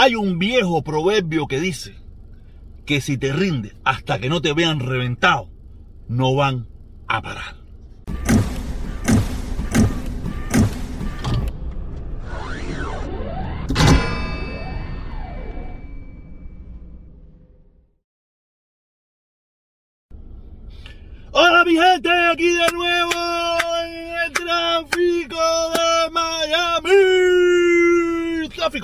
Hay un viejo proverbio que dice que si te rindes hasta que no te vean reventado, no van a parar. Hola mi gente, aquí de nuevo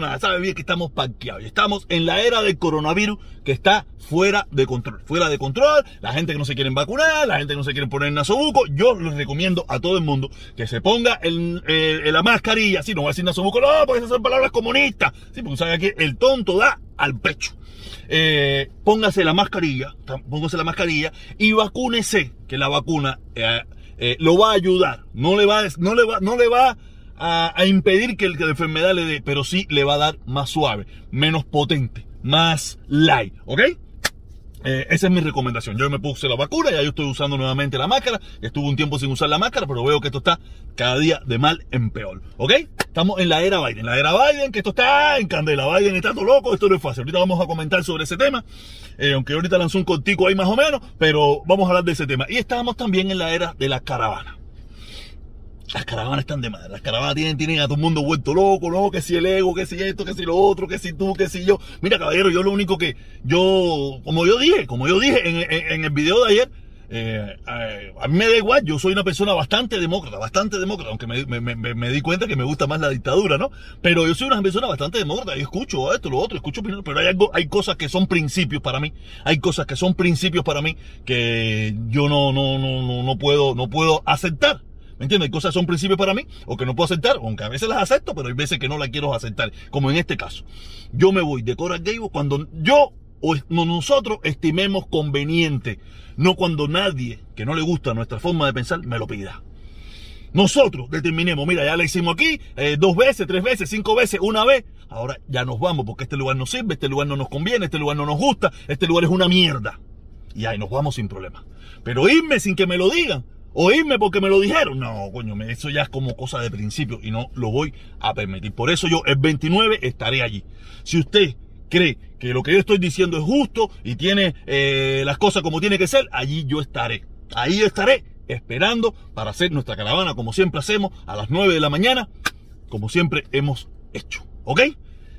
Nada, sabe bien que estamos parqueados y estamos en la era del coronavirus que está fuera de control. Fuera de control, la gente que no se quieren vacunar, la gente que no se quiere poner nasobuco. Yo les recomiendo a todo el mundo que se ponga el, el- la mascarilla. Sí, no voy a decir nasobuco, no, porque esas son palabras comunistas. Sí, porque sabe que el tonto da al pecho eh, póngase la mascarilla, póngase la mascarilla y vacúnese, que la vacuna eh, eh, lo va a ayudar, no le va, no le va, no le va a, a impedir que, el, la enfermedad le dé, pero sí le va a dar más suave, menos potente, más light, ¿ok? Eh, esa es mi recomendación. Yo me puse la vacuna, ya yo estoy usando nuevamente la máscara. Estuve un tiempo sin usar la máscara, pero veo que esto está cada día de mal en peor. ¿Ok? Estamos en la era Biden. La era Biden, que esto está en candela. Biden está todo loco, esto no es fácil. Ahorita vamos a comentar sobre ese tema. Eh, aunque ahorita lanzó un cortico ahí más o menos, pero vamos a hablar de ese tema. Y estamos también en la era de la caravana. Las caravanas están de madre. Las caravanas tienen, tienen a todo el mundo vuelto loco, ¿no? Que si el ego, que si esto, que si lo otro, que si tú, que si yo. Mira, caballero, yo lo único que. Yo, como yo dije, como yo dije en, el video de ayer, eh, a mí me da igual. Yo soy una persona bastante demócrata, bastante demócrata, aunque me, me- me- me di cuenta que me gusta más la dictadura, ¿no? Pero yo soy una persona bastante demócrata. Yo escucho esto, lo otro, escucho opiniones, pero hay algo, hay cosas que son principios para mí. Hay cosas que son principios para mí que yo no, no, no, no, no puedo, no puedo aceptar. ¿Me entiendes? Hay cosas que son principios para mí o que no puedo aceptar, aunque a veces las acepto, pero hay veces que no las quiero aceptar, como en este caso. Yo me voy de Coral Gables cuando yo o nosotros estimemos conveniente, no cuando nadie que no le gusta nuestra forma de pensar me lo pida. Nosotros determinemos, mira, ya la hicimos aquí eh, dos veces, tres veces, cinco veces, una vez. Ahora ya nos vamos porque este lugar no sirve, este lugar no nos conviene, este lugar no nos gusta, este lugar es una mierda. Y ahí nos vamos sin problema. Pero irme sin que me lo digan, o irme porque me lo dijeron, no, coño, eso ya es como cosa de principio y no lo voy a permitir. Por eso yo el 29 estaré allí. Si usted cree que lo que yo estoy diciendo es justo y tiene eh, las cosas como tiene que ser, allí yo estaré. Ahí estaré esperando para hacer nuestra caravana como siempre hacemos a las 9 de la mañana, como siempre hemos hecho. ¿Ok?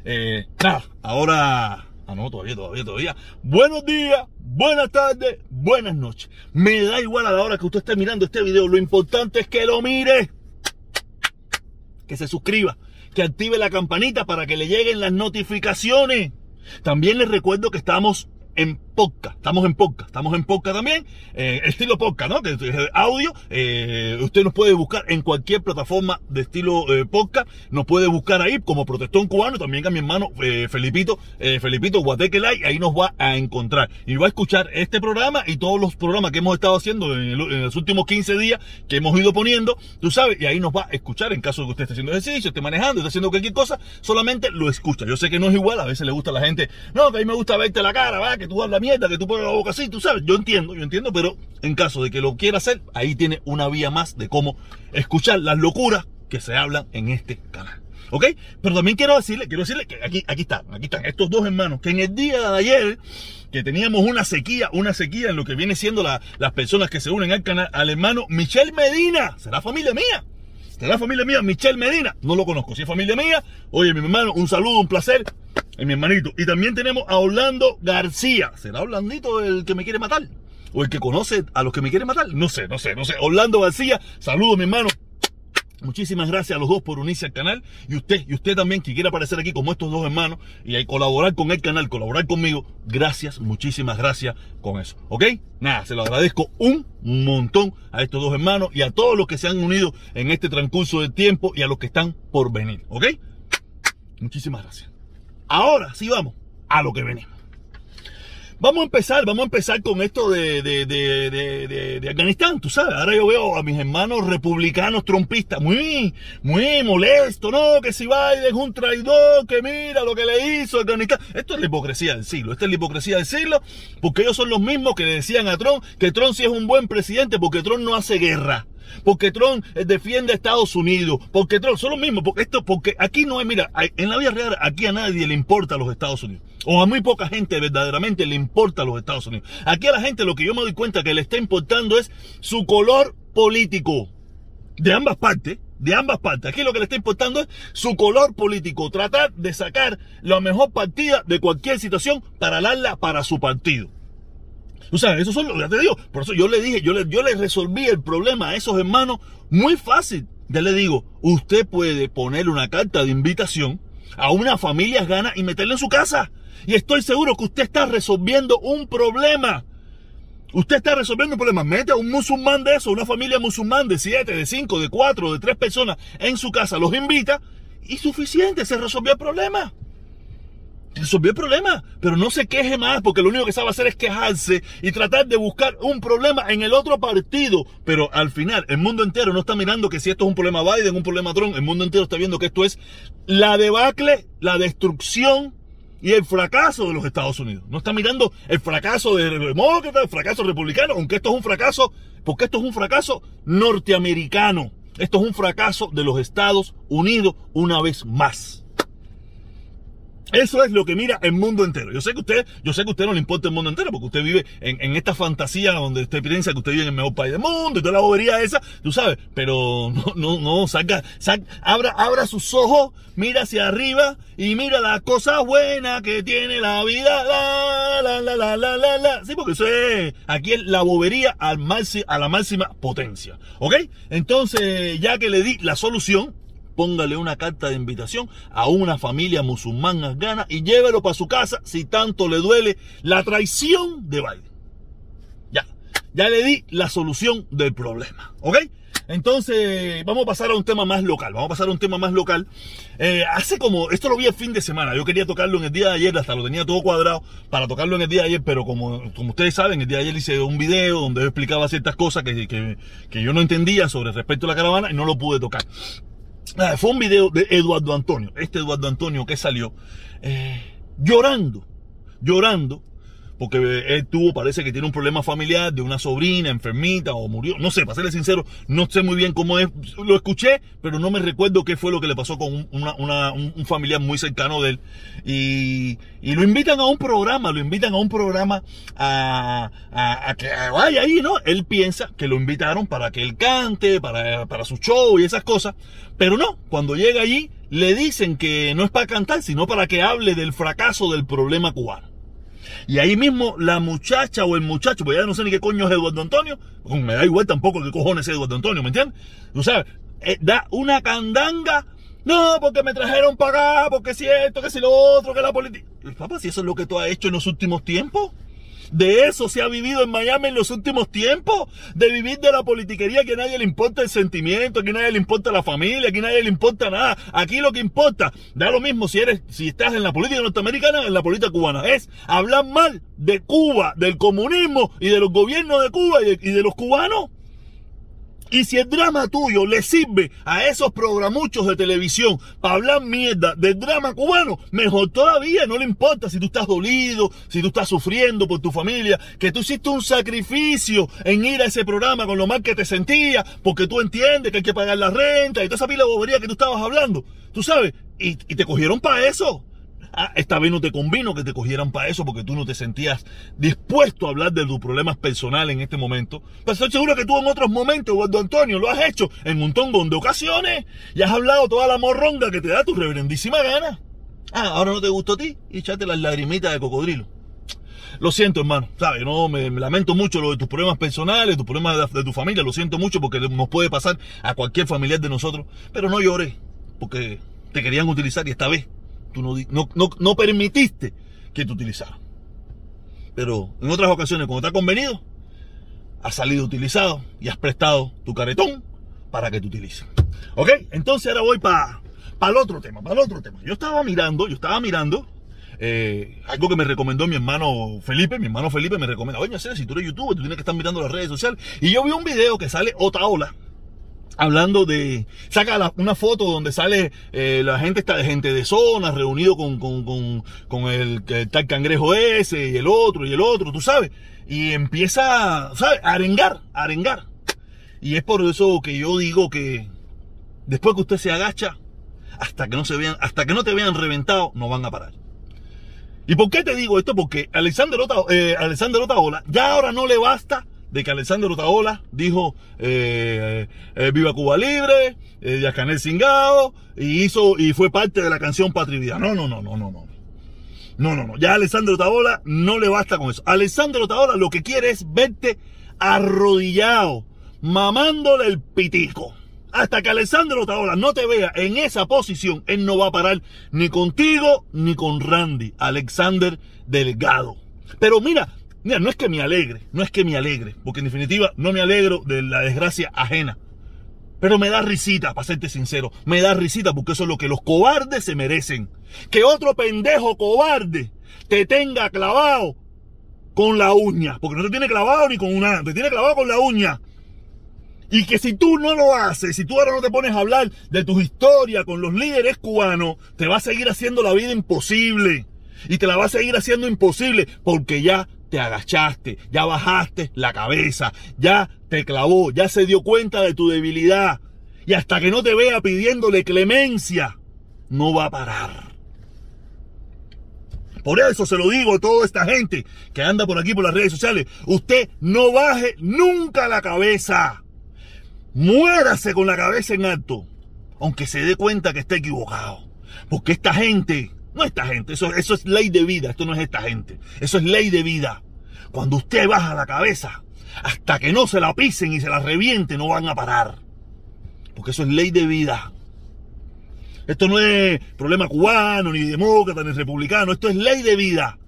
Eh, nada, ahora... Ah, no, todavía, todavía, todavía. Buenos días, buenas tardes, buenas noches. Me da igual a la hora que usted esté mirando este video. Lo importante es que lo mire. Que se suscriba. Que active la campanita para que le lleguen las notificaciones. También les recuerdo que estamos en podcast. Estamos en podcast. Estamos en podcast también. eh, estilo podcast, ¿no? Que es eh, audio. eh, usted nos puede buscar en cualquier plataforma de estilo eh, podcast. Nos puede buscar ahí como Protestón Cubano. También a mi hermano eh, Felipito, Felipito Guateque Live. Ahí nos va a encontrar. Y va a escuchar este programa y todos los programas que hemos estado haciendo en, el- en los últimos 15 días que hemos ido poniendo. Tú sabes, y ahí nos va a escuchar en caso de que usted esté haciendo ejercicio, esté manejando, esté haciendo cualquier cosa. Solamente lo escucha. Yo sé que no es igual. A veces le gusta a la gente. No, que a mí me gusta verte la cara, va, que tú hablas mierda, que tú pones la boca así. Tú sabes, yo entiendo, yo entiendo, pero en caso de que lo quiera hacer, ahí tiene una vía más de cómo escuchar las locuras que se hablan en este canal. ¿Ok? Pero también quiero decirle, quiero decirle que aquí, aquí están, aquí están estos dos hermanos que en el día de ayer, que teníamos una sequía, una sequía en lo que viene siendo la- las personas que se unen al canal, al hermano Michelle Medina, será familia mía. Será familia mía, Michelle Medina. No lo conozco. Si es familia mía, oye, mi hermano, un saludo, un placer. Es mi hermanito. Y también tenemos a Orlando García. ¿Será Orlandito el que me quiere matar? ¿O el que conoce a los que me quieren matar? No sé, no sé, no sé. Orlando García, saludo, mi hermano. Muchísimas gracias a los dos por unirse al canal y usted, y usted también que quiere aparecer aquí como estos dos hermanos y colaborar con el canal, colaborar conmigo, gracias, muchísimas gracias con eso, ¿ok? Nada, se lo agradezco un montón a estos dos hermanos y a todos los que se han unido en este transcurso de tiempo y a los que están por venir, ¿ok? Muchísimas gracias. Ahora sí vamos a lo que venimos. Vamos a empezar, vamos a empezar con esto de, de, de, de, de- Afganistán, tú sabes. Ahora yo veo a mis hermanos republicanos trompistas muy, muy molestos, ¿no? Que si Biden es un traidor, que mira lo que le hizo a Afganistán. Esto es la hipocresía del siglo, esta es la hipocresía del siglo, porque ellos son los mismos que le decían a Trump que Trump sí es un buen presidente porque Trump no hace guerra. Porque Trump eh, defiende a Estados Unidos, porque Trump, son lo mismo, porque esto, porque aquí no es, mira, en la vida real, aquí a nadie le importa a los Estados Unidos. O a muy poca gente verdaderamente le importa a los Estados Unidos. Aquí a la gente lo que yo me doy cuenta que le está importando es su color político. De ambas partes, de ambas partes. Aquí lo que le está importando es su color político. Tratar de sacar la mejor partida de cualquier situación para darla para su partido. O sea, eso son, ya te digo, por eso yo le dije, yo le, yo le resolví el problema a esos hermanos muy fácil. Ya le digo, usted puede ponerle una carta de invitación a una familia gana y meterla en su casa. Y estoy seguro que usted está resolviendo un problema. Usted está resolviendo un problema. Mete a un musulmán de eso, una familia musulmán de siete, de cinco, de cuatro, de tres personas en su casa, los invita y suficiente, se resolvió el problema resolvió el problema, pero no se queje más porque lo único que sabe hacer es quejarse y tratar de buscar un problema en el otro partido. Pero al final, el mundo entero no está mirando que si esto es un problema Biden, un problema Trump, el mundo entero está viendo que esto es la debacle, la destrucción y el fracaso de los Estados Unidos. No está mirando el fracaso de demócratas, el fracaso republicano, aunque esto es un fracaso, porque esto es un fracaso norteamericano. Esto es un fracaso de los Estados Unidos una vez más. Eso es lo que mira el mundo entero. Yo sé que usted, yo sé que a usted no le importa el mundo entero, porque usted vive en, esta fantasía donde usted piensa que usted vive en el mejor país del mundo y toda la bobería esa, tú sabes, pero no, no, no, saca, saca, abra, abra sus ojos, mira hacia arriba y mira las cosas buenas que tiene la vida, la, la, la, la, la, la. Sí, porque eso es, aquí la bobería a la máxima potencia. ¿Ok? Entonces, ya que le di la solución, póngale una carta de invitación a una familia musulmana afgana y llévelo para su casa si tanto le duele la traición de Biden. Ya, ya le di la solución del problema, ¿ok? Entonces, vamos a pasar a un tema más local. Vamos a pasar a un tema más local. Eh, hace como, esto lo vi el fin de semana. Yo quería tocarlo en el día de ayer, hasta lo tenía todo cuadrado para tocarlo en el día de ayer, pero como, como ustedes saben, el día de ayer hice un video donde explicaba ciertas cosas que, que, que yo no entendía sobre respecto a la caravana y no lo pude tocar. Ah, fue un video de Eduardo Antonio, este Eduardo Antonio que salió eh, llorando, llorando porque él tuvo, parece que tiene un problema familiar de una sobrina enfermita o murió, no sé, para serle sincero, no sé muy bien cómo es, lo escuché, pero no me recuerdo qué fue lo que le pasó con un, familiar muy cercano de él. Y, lo invitan a un programa, lo invitan a un programa a, que vaya ahí, ¿no? Él piensa que lo invitaron para que él cante, para su show y esas cosas, pero no, cuando llega allí le dicen que no es para cantar, sino para que hable del fracaso del problema cubano. Y ahí mismo la muchacha o el muchacho, pues ya no sé ni qué coño es Eduardo Antonio, me da igual tampoco qué cojones es Eduardo Antonio, ¿me entiendes? O sea, eh, da una candanga, no, porque me trajeron para acá, porque si esto, que si lo otro, que la política. Papá, si eso es lo que tú has hecho en los últimos tiempos. De eso se ha vivido en Miami en los últimos tiempos. De vivir de la politiquería que a nadie le importa el sentimiento, que a nadie le importa la familia, que a nadie le importa nada. Aquí lo que importa, da lo mismo si eres, si estás en la política norteamericana en la política cubana. Es hablar mal de Cuba, del comunismo y de los gobiernos de Cuba y de los cubanos. Y si el drama tuyo le sirve a esos programuchos de televisión para hablar mierda del drama cubano, mejor todavía, no le importa si tú estás dolido, si tú estás sufriendo por tu familia, que tú hiciste un sacrificio en ir a ese programa con lo mal que te sentías, porque tú entiendes que hay que pagar la renta y toda esa pila bobería que tú estabas hablando, tú sabes, y te cogieron para eso. Ah, esta vez no te convino que te cogieran para eso porque tú no te sentías dispuesto a hablar de tus problemas personales en este momento. Pero estoy seguro que tú en otros momentos, Eduardo Antonio, lo has hecho en un montón de ocasiones y has hablado toda la morronga que te da tu reverendísima gana. Ah, ahora no te gustó a ti y echate las lagrimitas de cocodrilo. Lo siento, hermano, ¿sabes? No, me, lamento mucho lo de tus problemas personales, tus problemas de, de, tu familia, lo siento mucho porque nos puede pasar a cualquier familiar de nosotros, pero no llores, porque te querían utilizar y esta vez Tú no, no, no, permitiste que te utilizaran. Pero en otras ocasiones, cuando te ha convenido, has salido utilizado y has prestado tu caretón para que te utilicen. ¿Ok? Entonces ahora voy para el otro tema, para el otro tema. Yo estaba mirando, yo estaba mirando eh, algo que me recomendó mi hermano Felipe. Mi hermano Felipe me recomendó, oye, si tú eres youtuber, tú tienes que estar mirando las redes sociales. Y yo vi un video que sale Otaola hablando de saca una foto donde sale eh, la gente está de gente de zona reunido con, con, con, con el, tal cangrejo ese y el otro y el otro tú sabes y empieza ¿sabes? a arengar a arengar Y es por eso que yo digo que después que usted se agacha, hasta que no se vean, hasta que no te vean reventado, no van a parar. ¿Y por qué te digo esto? Porque Alexander, eh, Alexander Otaola ya ahora no le basta de que Alexander Otaola dijo eh, eh, Viva Cuba Libre, eh, Yacanel Singao, y hizo y fue parte de la canción Patria No, no, no, no, no, no. No, no, no. Ya Alexander Otaola no le basta con eso. Alexander Otaola lo que quiere es verte arrodillado, mamándole el pitico. Hasta que Alessandro Otaola no te vea en esa posición, él no va a parar ni contigo ni con Randy, Alexander Delgado. Pero mira, mira, no es que me alegre, no es que me alegre, porque en definitiva no me alegro de la desgracia ajena. Pero me da risita, para serte sincero, me da risita porque eso es lo que los cobardes se merecen. Que otro pendejo cobarde te tenga clavado con la uña, porque no te tiene clavado ni con una, te tiene clavado con la uña. Y que si tú no lo haces, si tú ahora no te pones a hablar de tus historias con los líderes cubanos, te va a seguir haciendo la vida imposible. Y te la va a seguir haciendo imposible porque ya te agachaste, ya bajaste la cabeza, ya te clavó, ya se dio cuenta de tu debilidad. Y hasta que no te vea pidiéndole clemencia, no va a parar. Por eso se lo digo a toda esta gente que anda por aquí por las redes sociales. Usted no baje nunca la cabeza. Muérase con la cabeza en alto, aunque se dé cuenta que está equivocado. Porque esta gente, no esta gente, eso, eso es ley de vida, esto no es esta gente, eso es ley de vida. Cuando usted baja la cabeza, hasta que no se la pisen y se la reviente, no van a parar. Porque eso es ley de vida. Esto no es problema cubano, ni demócrata, ni republicano, esto es ley de vida.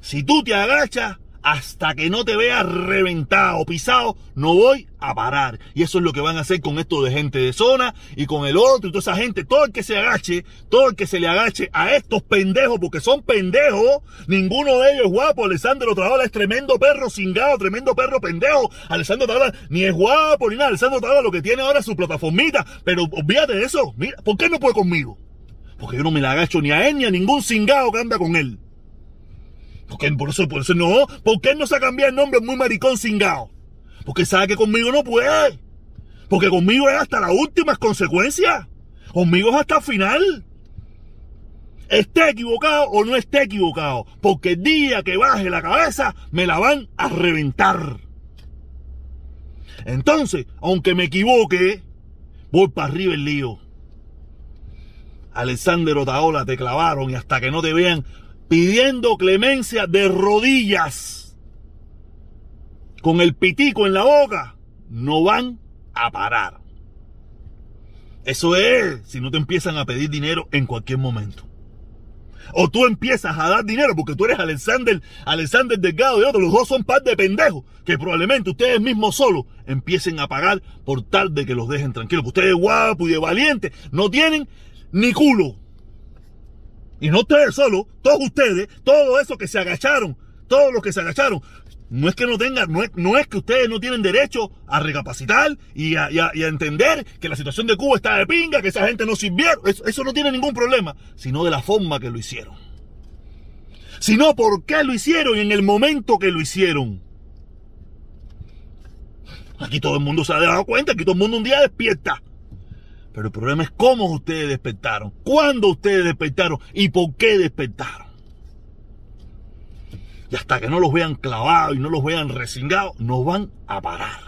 Si tú te agachas, hasta que no te veas reventado, pisado, no voy a parar. Y eso es lo que van a hacer con esto de gente de zona y con el otro y toda esa gente. Todo el que se agache, todo el que se le agache a estos pendejos, porque son pendejos, ninguno de ellos es guapo. Alessandro Traola es tremendo perro cingado, tremendo perro pendejo. Alessandro Traola ni es guapo ni nada. Alessandro Traola lo que tiene ahora es su plataformita. Pero olvídate de eso. Mira, ¿por qué no puede conmigo? Porque yo no me la agacho ni a él ni a ningún cingado que anda con él. Porque por eso, por eso no. ¿Por qué no se ha cambiado el nombre muy maricón cingado? Porque sabe que conmigo no puede. Porque conmigo es hasta las últimas consecuencias. Conmigo es hasta el final. Esté equivocado o no esté equivocado. Porque el día que baje la cabeza, me la van a reventar. Entonces, aunque me equivoque, voy para arriba el lío. Alexander Otaola te clavaron y hasta que no te vean pidiendo clemencia de rodillas, con el pitico en la boca, no van a parar. Eso es si no te empiezan a pedir dinero en cualquier momento. O tú empiezas a dar dinero porque tú eres Alexander, Alexander Delgado y otro. Los dos son par de pendejos que probablemente ustedes mismos solos empiecen a pagar por tal de que los dejen tranquilos. Ustedes guapos y de valientes no tienen ni culo. Y no ustedes solo, todos ustedes, todos esos que se agacharon, todos los que se agacharon. No es que no tengan, no es, no es que ustedes no tienen derecho a recapacitar y a, entender que la situación de Cuba está de pinga, que esa gente no sirvieron. Eso, eso no tiene ningún problema, sino de la forma que lo hicieron. Sino por qué lo hicieron y en el momento que lo hicieron. Aquí todo el mundo se ha dado cuenta, aquí todo el mundo un día despierta. Pero el problema es cómo ustedes despertaron, cuándo ustedes despertaron y por qué despertaron. Y hasta que no los vean clavados y no los vean resingados, no van a parar.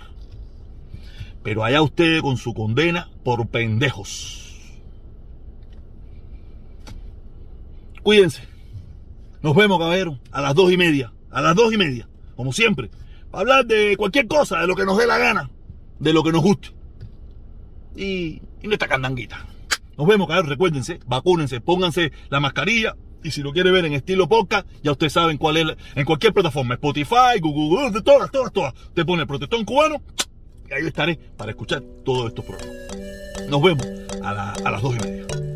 Pero allá ustedes con su condena por pendejos. Cuídense. Nos vemos, caballero, a las dos y media. A las dos y media, como siempre. Para hablar de cualquier cosa, de lo que nos dé la gana, de lo que nos guste. Y y nuestra candanguita. Nos vemos, cabrón. Recuérdense, vacúnense, pónganse la mascarilla. Y si lo quiere ver en estilo podcast, ya ustedes saben cuál es, en cualquier plataforma, Spotify, Google, de todas, todas, todas. Te pone el protestón cubano y ahí estaré para escuchar todos estos programas. Nos vemos a, a las dos y media.